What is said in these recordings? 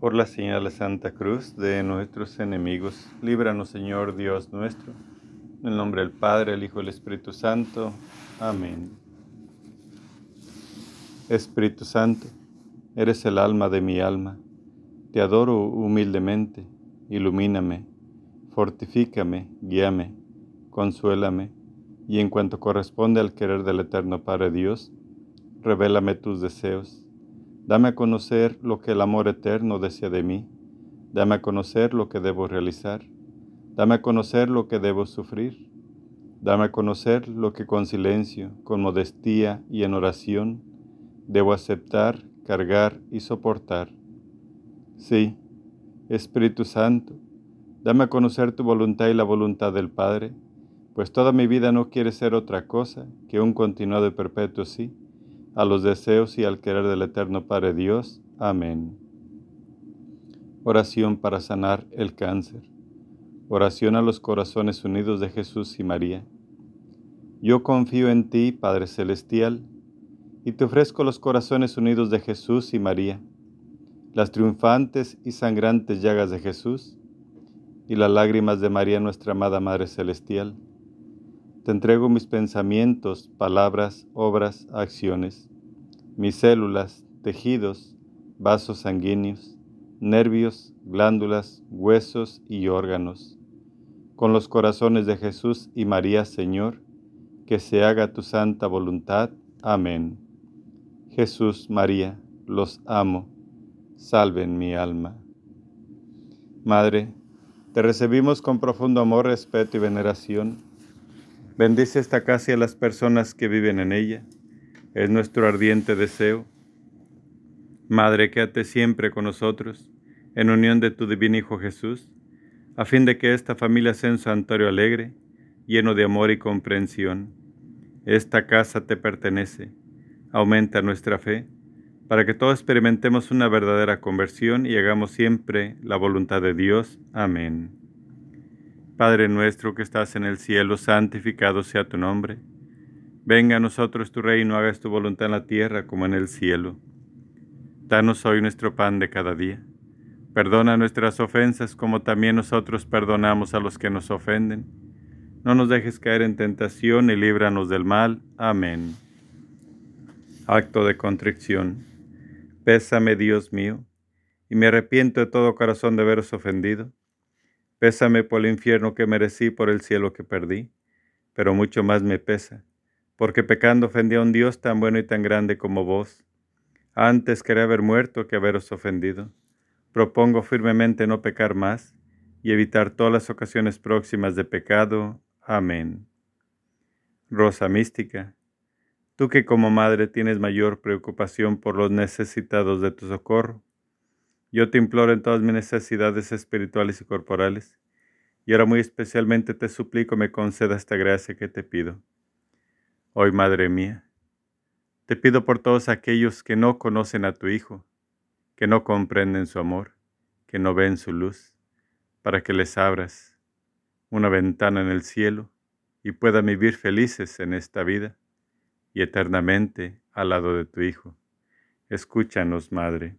Por la señal de Santa Cruz de nuestros enemigos, líbranos Señor Dios nuestro. En el nombre del Padre, el Hijo y el Espíritu Santo. Amén. Espíritu Santo, eres el alma de mi alma. Te adoro humildemente. Ilumíname, fortifícame, guíame, consuélame, y en cuanto corresponde al querer del Eterno Padre Dios, revélame tus deseos Dame a conocer lo que el amor eterno desea de mí. Dame a conocer lo que debo realizar. Dame a conocer lo que debo sufrir. Dame a conocer lo que con silencio, con modestía y en oración debo aceptar, cargar y soportar. Sí, Espíritu Santo, dame a conocer tu voluntad y la voluntad del Padre, pues toda mi vida no quiere ser otra cosa que un continuado y perpetuo sí a los deseos y al querer del Eterno Padre Dios. Amén. Oración para sanar el cáncer. Oración a los corazones unidos de Jesús y María. Yo confío en ti, Padre Celestial, y te ofrezco los corazones unidos de Jesús y María, las triunfantes y sangrantes llagas de Jesús, y las lágrimas de María, nuestra amada Madre Celestial te entrego mis pensamientos, palabras, obras, acciones, mis células, tejidos, vasos sanguíneos, nervios, glándulas, huesos y órganos. Con los corazones de Jesús y María, Señor, que se haga tu santa voluntad. Amén. Jesús, María, los amo. Salven mi alma. Madre, te recibimos con profundo amor, respeto y veneración Bendice esta casa y a las personas que viven en ella. Es nuestro ardiente deseo. Madre, quédate siempre con nosotros, en unión de tu divino Hijo Jesús, a fin de que esta familia sea un santuario alegre, lleno de amor y comprensión. Esta casa te pertenece. Aumenta nuestra fe, para que todos experimentemos una verdadera conversión y hagamos siempre la voluntad de Dios. Amén. Padre nuestro que estás en el cielo, santificado sea tu nombre. Venga a nosotros tu reino, hagas tu voluntad en la tierra como en el cielo. Danos hoy nuestro pan de cada día. Perdona nuestras ofensas como también nosotros perdonamos a los que nos ofenden. No nos dejes caer en tentación y líbranos del mal. Amén. Acto de contrición. Pésame, Dios mío, y me arrepiento de todo corazón de haberos ofendido Pésame por el infierno que merecí, por el cielo que perdí, pero mucho más me pesa, porque pecando ofendí a un Dios tan bueno y tan grande como vos. Antes quería haber muerto que haberos ofendido. Propongo firmemente no pecar más y evitar todas las ocasiones próximas de pecado. Amén. Rosa mística, tú que como madre tienes mayor preocupación por los necesitados de tu socorro, yo te imploro en todas mis necesidades espirituales y corporales, y ahora muy especialmente te suplico me conceda esta gracia que te pido. Hoy, Madre mía, te pido por todos aquellos que no conocen a tu Hijo, que no comprenden su amor, que no ven su luz, para que les abras una ventana en el cielo y puedan vivir felices en esta vida y eternamente al lado de tu Hijo. Escúchanos, Madre.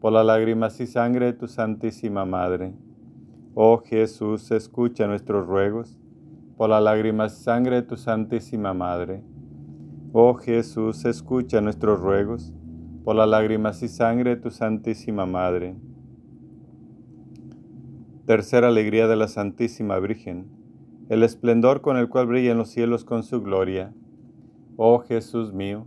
por las lágrimas y sangre de tu Santísima Madre. Oh Jesús, escucha nuestros ruegos, por las lágrimas y sangre de tu Santísima Madre. Oh Jesús, escucha nuestros ruegos por las lágrimas y sangre de tu Santísima Madre. Tercera alegría de la Santísima Virgen, el esplendor con el cual brillan los cielos con su gloria. Oh Jesús mío,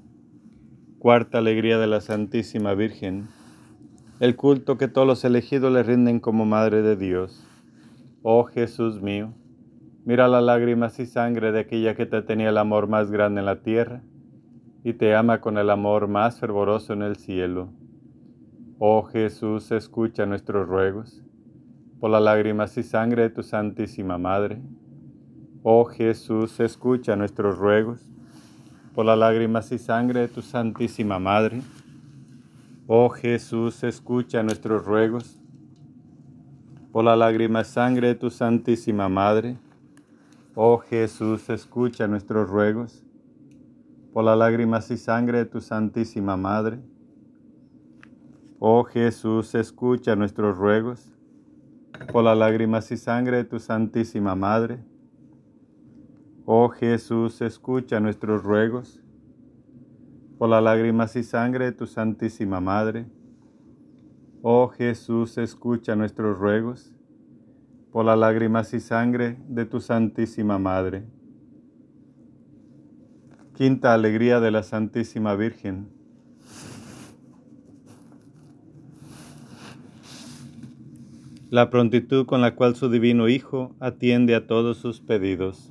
Cuarta alegría de la Santísima Virgen, el culto que todos los elegidos le rinden como Madre de Dios. Oh Jesús mío, Mira las lágrimas y sangre de aquella que te tenía el amor más grande en la tierra y te ama con el amor más fervoroso en el cielo. Oh Jesús, escucha nuestros ruegos por las lágrimas y sangre de tu Santísima Madre. Oh Jesús, escucha nuestros ruegos por las lágrimas y sangre de tu Santísima Madre. Oh Jesús, escucha nuestros ruegos por las lágrimas y sangre de tu Santísima Madre. Oh Jesús, escucha nuestros ruegos por las lágrimas y sangre de tu Santísima Madre. Oh Jesús, escucha nuestros ruegos por las lágrimas y sangre de tu Santísima Madre. Oh Jesús, escucha nuestros ruegos por las lágrimas y sangre de tu Santísima Madre. Oh Jesús, escucha nuestros ruegos por las lágrimas y sangre de tu Santísima Madre. Quinta alegría de la Santísima Virgen. la prontitud con la cual su divino Hijo atiende a todos sus pedidos.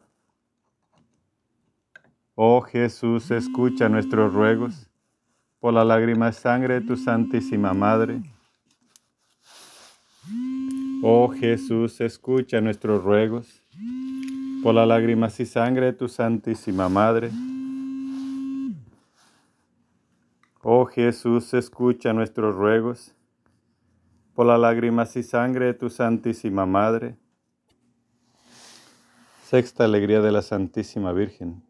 Oh Jesús, escucha nuestros ruegos por las lágrimas y sangre de tu Santísima Madre. Oh Jesús, escucha nuestros ruegos por las lágrimas y sangre de tu Santísima Madre. Oh Jesús, escucha nuestros ruegos por las lágrimas y sangre de tu Santísima Madre. Sexta alegría de la Santísima Virgen.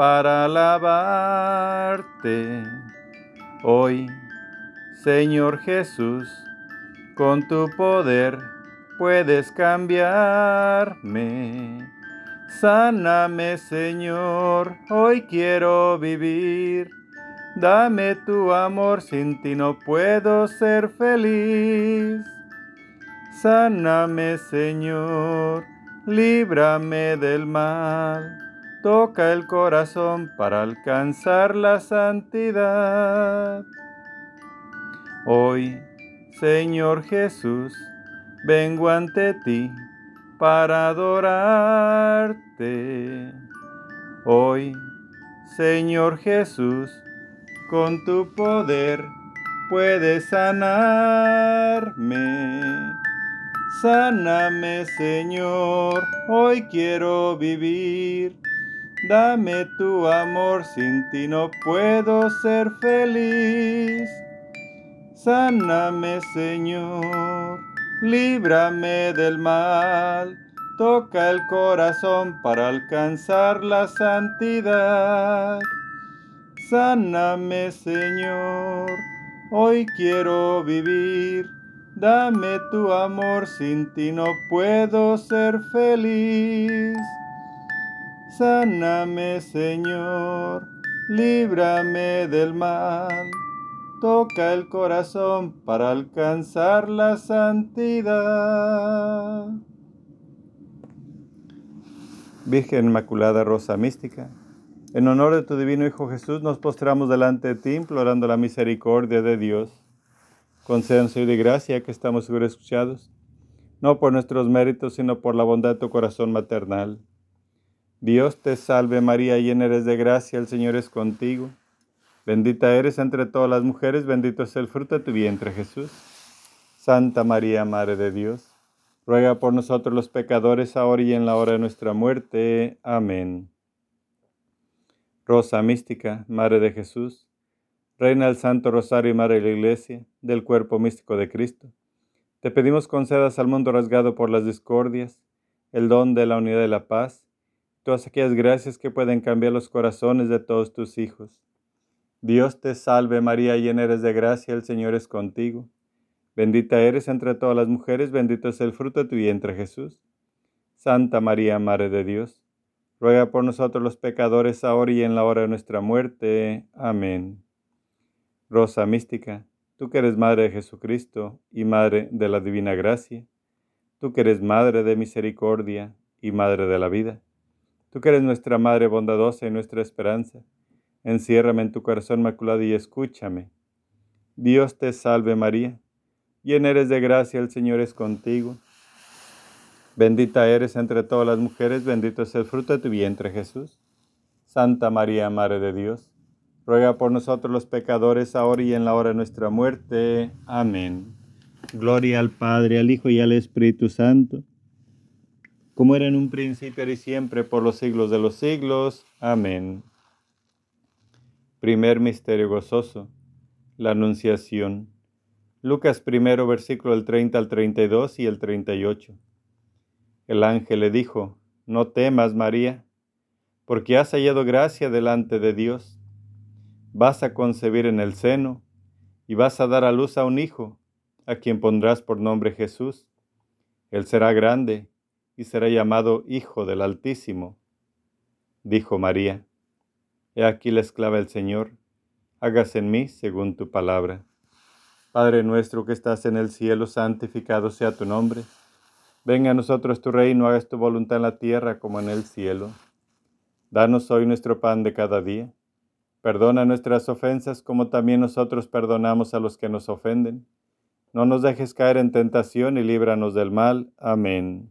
para alabarte. Hoy, Señor Jesús, con tu poder puedes cambiarme. Sáname, Señor, hoy quiero vivir Dame tu amor, sin ti no puedo ser feliz. Sáname, Señor, líbrame del mal. Toca el corazón para alcanzar la santidad. Hoy, Señor Jesús, vengo ante ti para adorarte. Hoy, Señor Jesús, con tu poder puedes sanarme. Sáname, Señor, hoy quiero vivir. Dame tu amor, sin ti no puedo ser feliz. Sáname, Señor, líbrame del mal. Toca el corazón para alcanzar la santidad. Sáname, Señor, hoy quiero vivir. Dame tu amor, sin ti no puedo ser feliz. Sáname, Señor, líbrame del mal. Toca el corazón para alcanzar la santidad. Virgen Inmaculada Rosa Mística, en honor de tu divino Hijo Jesús, nos postramos delante de ti implorando la misericordia de Dios. Concédanos de gracia que estamos seguros escuchados, no por nuestros méritos, sino por la bondad de tu corazón maternal Dios te salve María, llena eres de gracia, el Señor es contigo. Bendita eres entre todas las mujeres, bendito es el fruto de tu vientre Jesús. Santa María, Madre de Dios, ruega por nosotros los pecadores, ahora y en la hora de nuestra muerte. Amén. Rosa mística, Madre de Jesús, Reina del Santo Rosario y Madre de la Iglesia, del cuerpo místico de Cristo, te pedimos concedas al mundo rasgado por las discordias, el don de la unidad y la paz, todas aquellas gracias que pueden cambiar los corazones de todos tus hijos. Dios te salve María, llena eres de gracia, el Señor es contigo. Bendita eres entre todas las mujeres, bendito es el fruto de tu vientre Jesús. Santa María, Madre de Dios, ruega por nosotros los pecadores, ahora y en la hora de nuestra muerte. Amén. Rosa mística, tú que eres Madre de Jesucristo y Madre de la Divina Gracia, tú que eres Madre de Misericordia y Madre de la Vida Tú que eres nuestra Madre bondadosa y nuestra esperanza, enciérrame en tu corazón maculado y escúchame. Dios te salve María, llena eres de gracia, el Señor es contigo. Bendita eres entre todas las mujeres, bendito es el fruto de tu vientre Jesús. Santa María, Madre de Dios, ruega por nosotros los pecadores, ahora y en la hora de nuestra muerte. Amén. Gloria al Padre, al Hijo y al Espíritu Santo como era en un principio y siempre, por los siglos de los siglos. Amén. Primer misterio gozoso, la Anunciación. Lucas primero, versículo del 30 al 32 y el 38. El ángel le dijo, No temas, María, porque has hallado gracia delante de Dios. Vas a concebir en el seno y vas a dar a luz a un hijo, a quien pondrás por nombre Jesús. Él será grande y será llamado Hijo del Altísimo. Dijo María, He aquí la esclava del Señor, hágase en mí según tu palabra. Padre nuestro que estás en el cielo, santificado sea tu nombre. Venga a nosotros tu reino, hagas tu voluntad en la tierra como en el cielo. Danos hoy nuestro pan de cada día. Perdona nuestras ofensas como también nosotros perdonamos a los que nos ofenden. No nos dejes caer en tentación y líbranos del mal. Amén.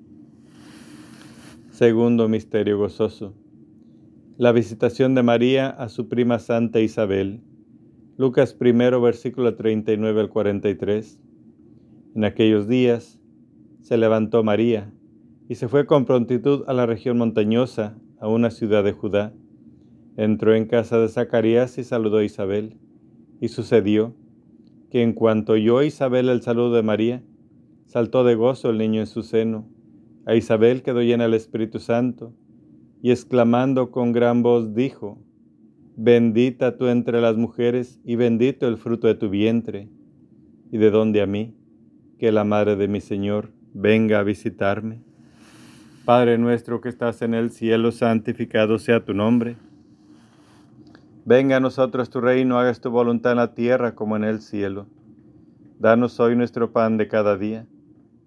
Segundo misterio gozoso la visitación de María a su prima Santa Isabel. Lucas primero, versículo 39 al 43. En aquellos días se levantó María y se fue con prontitud a la región montañosa, a una ciudad de Judá. Entró en casa de Zacarías y saludó a Isabel. Y sucedió que en cuanto oyó Isabel el saludo de María, saltó de gozo el niño en su seno. A Isabel quedó llena el Espíritu Santo y exclamando con gran voz dijo, Bendita tú entre las mujeres y bendito el fruto de tu vientre. ¿Y de dónde a mí? Que la madre de mi Señor venga a visitarme. Padre nuestro que estás en el cielo, santificado sea tu nombre. Venga a nosotros tu reino, hagas tu voluntad en la tierra como en el cielo. Danos hoy nuestro pan de cada día.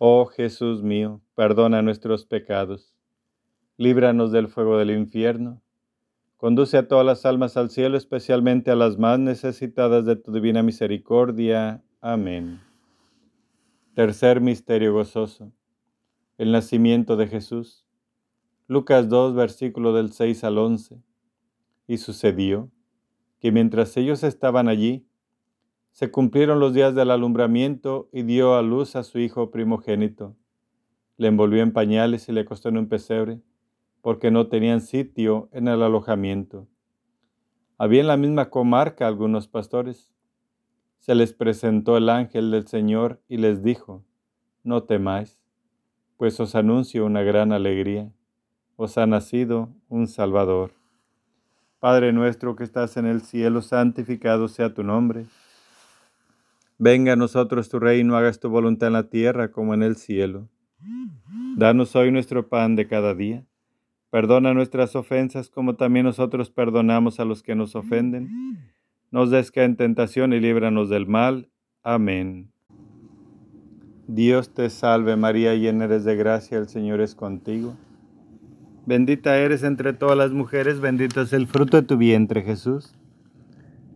Oh Jesús mío, perdona nuestros pecados, líbranos del fuego del infierno, conduce a todas las almas al cielo, especialmente a las más necesitadas de tu divina misericordia. Amén. Tercer misterio gozoso. El nacimiento de Jesús. Lucas 2, versículo del 6 al 11. Y sucedió que mientras ellos estaban allí, se cumplieron los días del alumbramiento y dio a luz a su hijo primogénito. Le envolvió en pañales y le acostó en un pesebre, porque no tenían sitio en el alojamiento. Había en la misma comarca algunos pastores se les presentó el ángel del Señor y les dijo, no temáis, pues os anuncio una gran alegría, os ha nacido un Salvador. Padre nuestro que estás en el cielo, santificado sea tu nombre. Venga a nosotros tu reino, hagas tu voluntad en la tierra como en el cielo. Danos hoy nuestro pan de cada día. Perdona nuestras ofensas como también nosotros perdonamos a los que nos ofenden nos desca en tentación y líbranos del mal. Amén. Dios te salve María, llena eres de gracia, el Señor es contigo. Bendita eres entre todas las mujeres, bendito es el fruto de tu vientre Jesús.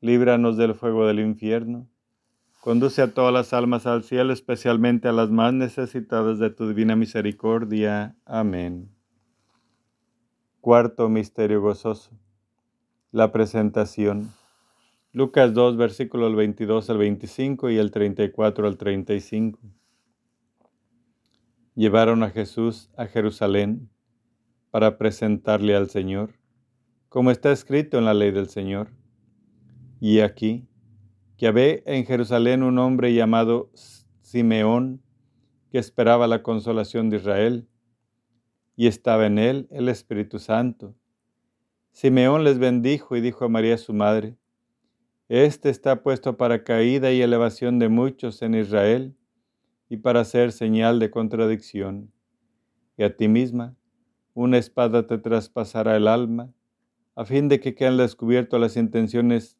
líbranos del fuego del infierno. Conduce a todas las almas al cielo, especialmente a las más necesitadas de tu divina misericordia. Amén. Cuarto Misterio Gozoso. La presentación. Lucas 2, versículos 22 al 25 y el 34 al 35. Llevaron a Jesús a Jerusalén para presentarle al Señor, como está escrito en la ley del Señor y aquí, que había en Jerusalén un hombre llamado Simeón, que esperaba la consolación de Israel, y estaba en él el Espíritu Santo. Simeón les bendijo y dijo a María su madre, Este está puesto para caída y elevación de muchos en Israel, y para ser señal de contradicción. Y a ti misma, una espada te traspasará el alma, a fin de que queden descubiertas las intenciones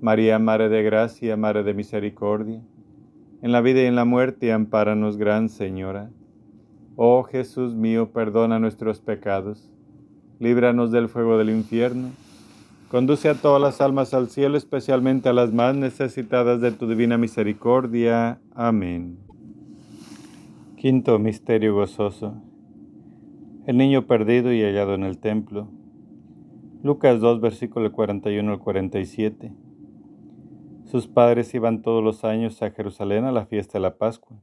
María, Madre de Gracia, Madre de Misericordia, en la vida y en la muerte, ampáranos, Gran Señora. Oh Jesús mío, perdona nuestros pecados, líbranos del fuego del infierno, conduce a todas las almas al cielo, especialmente a las más necesitadas de tu divina misericordia. Amén. Quinto Misterio Gozoso. El niño perdido y hallado en el templo. Lucas 2, versículo 41 al 47. Sus padres iban todos los años a Jerusalén a la fiesta de la Pascua.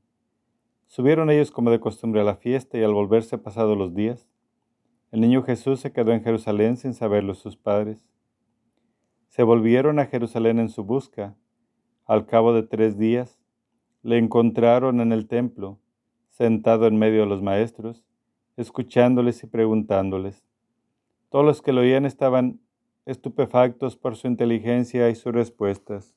Subieron ellos como de costumbre a la fiesta y al volverse pasados los días, el niño Jesús se quedó en Jerusalén sin saberlo sus padres. Se volvieron a Jerusalén en su busca. Al cabo de tres días, le encontraron en el templo, sentado en medio de los maestros, escuchándoles y preguntándoles. Todos los que lo oían estaban estupefactos por su inteligencia y sus respuestas.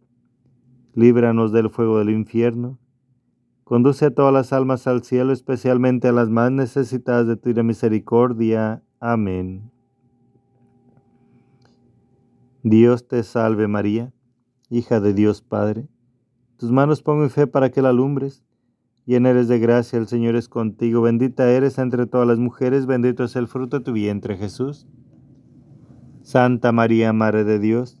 líbranos del fuego del infierno, conduce a todas las almas al cielo, especialmente a las más necesitadas de tu misericordia. Amén. Dios te salve María, hija de Dios Padre. Tus manos pongo en fe para que la alumbres. Llena eres de gracia, el Señor es contigo. Bendita eres entre todas las mujeres, bendito es el fruto de tu vientre Jesús. Santa María, Madre de Dios,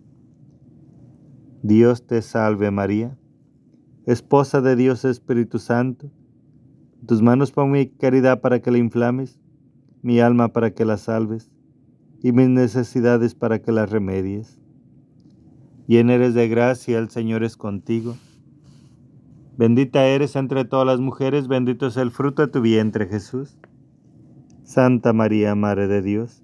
Dios te salve María, esposa de Dios Espíritu Santo, tus manos pon mi caridad para que la inflames, mi alma para que la salves y mis necesidades para que las remedies. Llena eres de gracia, el Señor es contigo. Bendita eres entre todas las mujeres, bendito es el fruto de tu vientre Jesús. Santa María, Madre de Dios,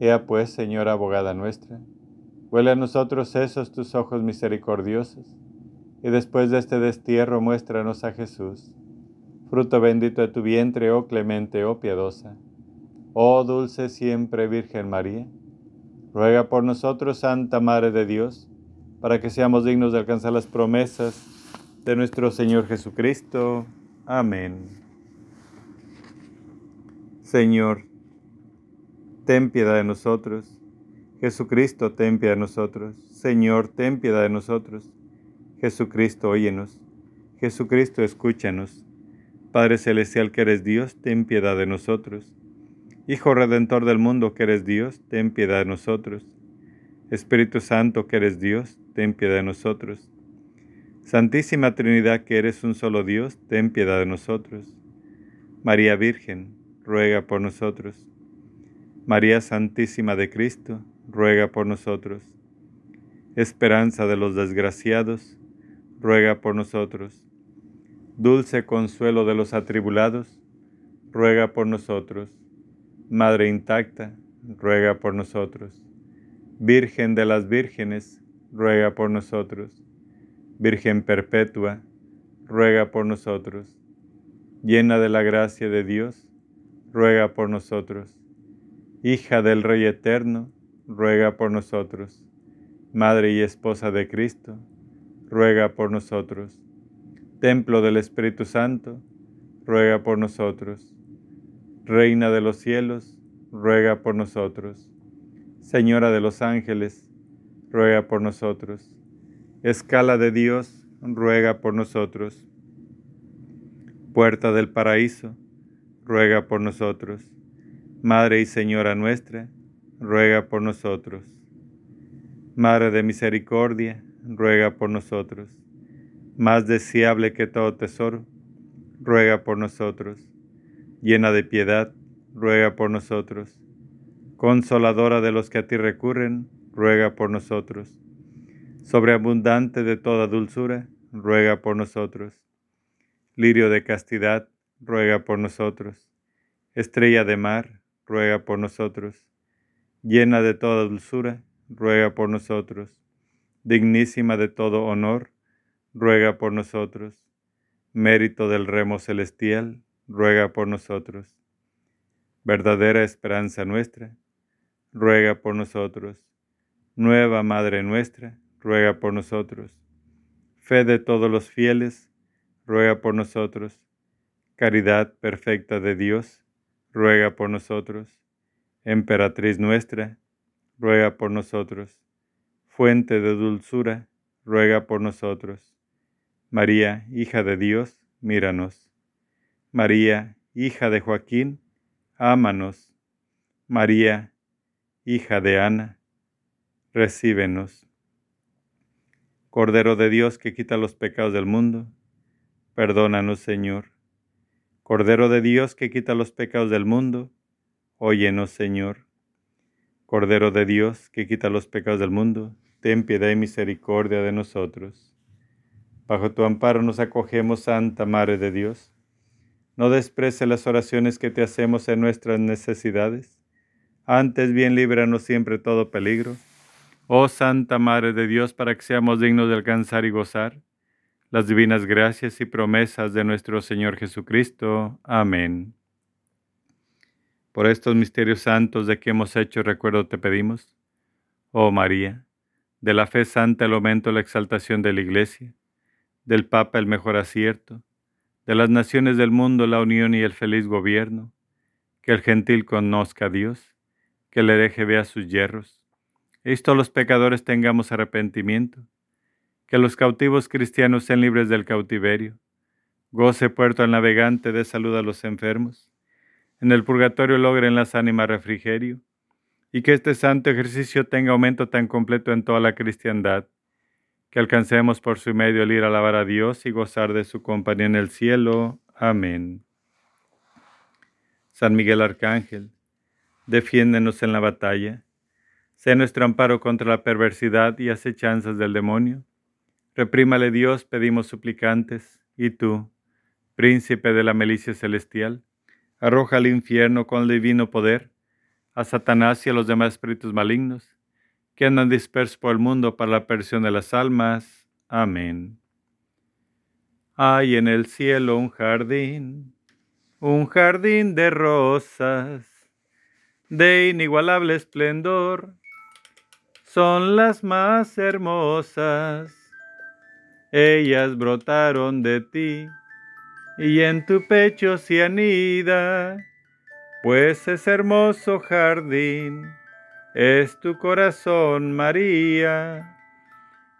Ea pues, Señora abogada nuestra, huele a nosotros esos tus ojos misericordiosos, y después de este destierro muéstranos a Jesús, fruto bendito de tu vientre, oh clemente, oh piadosa. Oh dulce siempre Virgen María, ruega por nosotros, Santa Madre de Dios, para que seamos dignos de alcanzar las promesas de nuestro Señor Jesucristo. Amén. Señor, ten piedad de nosotros. Jesucristo, ten piedad de nosotros. Señor, ten piedad de nosotros. Jesucristo, óyenos. Jesucristo, escúchanos. Padre Celestial que eres Dios, ten piedad de nosotros. Hijo Redentor del mundo que eres Dios, ten piedad de nosotros. Espíritu Santo que eres Dios, ten piedad de nosotros. Santísima Trinidad que eres un solo Dios, ten piedad de nosotros. María Virgen, ruega por nosotros. María Santísima de Cristo, ruega por nosotros. Esperanza de los desgraciados, ruega por nosotros. Dulce consuelo de los atribulados, ruega por nosotros. Madre intacta, ruega por nosotros. Virgen de las vírgenes, ruega por nosotros. Virgen perpetua, ruega por nosotros. Llena de la gracia de Dios, ruega por nosotros. Hija del Rey Eterno, ruega por nosotros. Madre y esposa de Cristo, ruega por nosotros. Templo del Espíritu Santo, ruega por nosotros. Reina de los cielos, ruega por nosotros. Señora de los ángeles, ruega por nosotros. Escala de Dios, ruega por nosotros. Puerta del paraíso, ruega por nosotros. Madre y Señora nuestra, ruega por nosotros. Madre de misericordia, ruega por nosotros. Más deseable que todo tesoro, ruega por nosotros llena de piedad, ruega por nosotros. Consoladora de los que a ti recurren, ruega por nosotros. Sobreabundante de toda dulzura, ruega por nosotros. Lirio de castidad, ruega por nosotros. Estrella de mar, ruega por nosotros. Llena de toda dulzura, ruega por nosotros. Dignísima de todo honor, ruega por nosotros. Mérito del remo celestial, ruega por nosotros. Verdadera esperanza nuestra, ruega por nosotros. Nueva Madre nuestra, ruega por nosotros. Fe de todos los fieles, ruega por nosotros. Caridad perfecta de Dios, ruega por nosotros. Emperatriz nuestra, ruega por nosotros. Fuente de dulzura, ruega por nosotros. María, hija de Dios, míranos. María, hija de Joaquín, ámanos. María, hija de Ana, recíbenos. Cordero de Dios que quita los pecados del mundo, perdónanos, Señor. Cordero de Dios que quita los pecados del mundo, óyenos, Señor. Cordero de Dios que quita los pecados del mundo, ten piedad y misericordia de nosotros. Bajo tu amparo nos acogemos, Santa Madre de Dios. No desprece las oraciones que te hacemos en nuestras necesidades. Antes bien líbranos siempre todo peligro. Oh Santa Madre de Dios, para que seamos dignos de alcanzar y gozar las divinas gracias y promesas de nuestro Señor Jesucristo. Amén. Por estos misterios santos de que hemos hecho recuerdo te pedimos, oh María, de la fe santa el aumento la exaltación de la Iglesia, del Papa el mejor acierto, de las naciones del mundo la unión y el feliz gobierno, que el gentil conozca a Dios, que el hereje vea sus hierros, todos los pecadores tengamos arrepentimiento, que los cautivos cristianos sean libres del cautiverio. Goce puerto al navegante, de salud a los enfermos. En el purgatorio logren las ánimas refrigerio. Y que este santo ejercicio tenga aumento tan completo en toda la cristiandad, que alcancemos por su medio el ir a alabar a Dios y gozar de su compañía en el cielo. Amén. San Miguel Arcángel, defiéndenos en la batalla. Sé nuestro amparo contra la perversidad y acechanzas del demonio Reprímale Dios, pedimos suplicantes, y tú, príncipe de la milicia celestial, arroja al infierno con el divino poder a Satanás y a los demás espíritus malignos que andan dispersos por el mundo para la perdición de las almas. Amén. Hay en el cielo un jardín, un jardín de rosas, de inigualable esplendor, son las más hermosas ellas brotaron de ti, y en tu pecho se anida, pues es hermoso jardín, es tu corazón, María.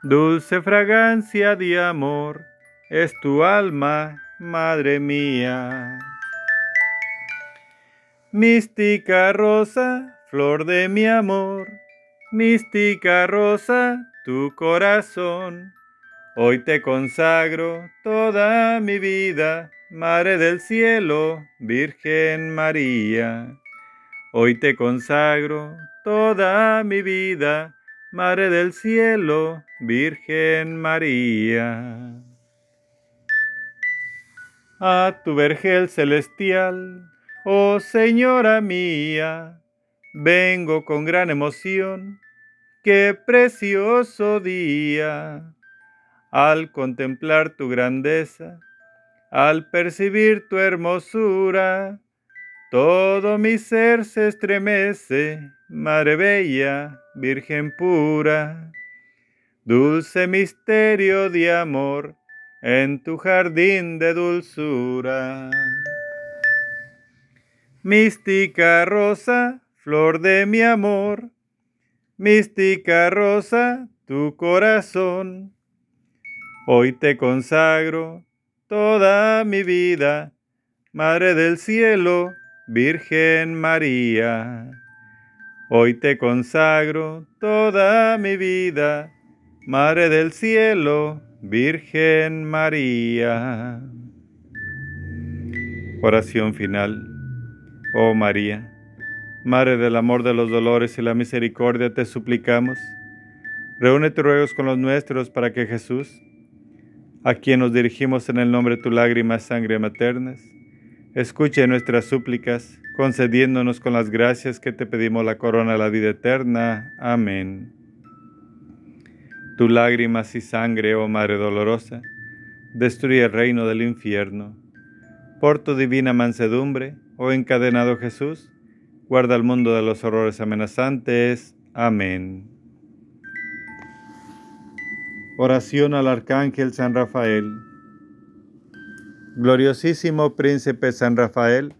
Dulce fragancia de amor, es tu alma, Madre mía. Mística rosa, flor de mi amor, mística rosa, tu corazón Hoy te consagro toda mi vida, Madre del Cielo, Virgen María. Hoy te consagro toda mi vida, Madre del Cielo, Virgen María. A tu vergel celestial, oh Señora mía, vengo con gran emoción, qué precioso día al contemplar tu grandeza, al percibir tu hermosura, todo mi ser se estremece, Madre Bella, Virgen pura. Dulce misterio de amor en tu jardín de dulzura. Mística rosa, flor de mi amor, mística rosa, tu corazón Hoy te consagro toda mi vida, Madre del Cielo, Virgen María. Hoy te consagro toda mi vida, Madre del Cielo, Virgen María. Oración final. Oh María, Madre del amor de los dolores y la misericordia, te suplicamos. Reúne tus ruegos con los nuestros para que Jesús, a quien nos dirigimos en el nombre de tu lágrima sangre maternas, escuche nuestras súplicas, concediéndonos con las gracias que te pedimos la corona de la vida eterna. Amén. Tu lágrimas y sangre, oh Madre dolorosa, destruye el reino del infierno. Por tu divina mansedumbre, oh encadenado Jesús, guarda el mundo de los horrores amenazantes. Amén. Oración al Arcángel San Rafael. Gloriosísimo Príncipe San Rafael,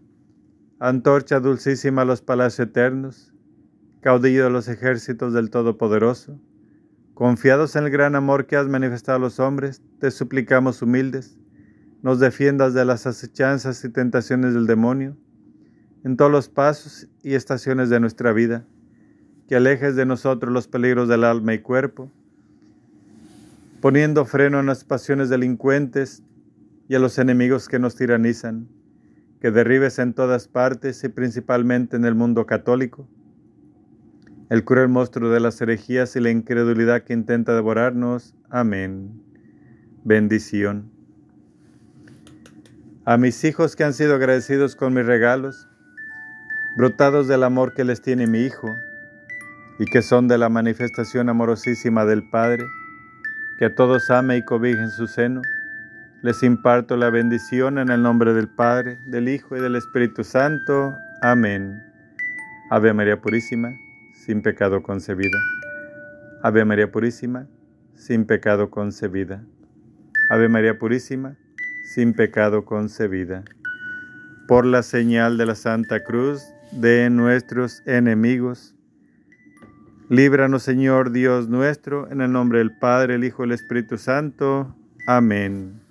antorcha dulcísima a los palacios eternos, caudillo de los ejércitos del Todopoderoso, confiados en el gran amor que has manifestado a los hombres, te suplicamos humildes, nos defiendas de las acechanzas y tentaciones del demonio en todos los pasos y estaciones de nuestra vida, que alejes de nosotros los peligros del alma y cuerpo, poniendo freno a las pasiones delincuentes y a los enemigos que nos tiranizan, que derribes en todas partes y principalmente en el mundo católico el cruel monstruo de las herejías y la incredulidad que intenta devorarnos. Amén. Bendición. A mis hijos que han sido agradecidos con mis regalos, brotados del amor que les tiene mi Hijo y que son de la manifestación amorosísima del Padre, que a todos ama y cobija en su seno, les imparto la bendición en el nombre del Padre, del Hijo y del Espíritu Santo. Amén. Ave María Purísima, sin pecado concebida. Ave María Purísima, sin pecado concebida. Ave María Purísima, sin pecado concebida. Por la señal de la Santa Cruz, de nuestros enemigos. Líbranos, Señor Dios nuestro, en el nombre del Padre, el Hijo y el Espíritu Santo. Amén.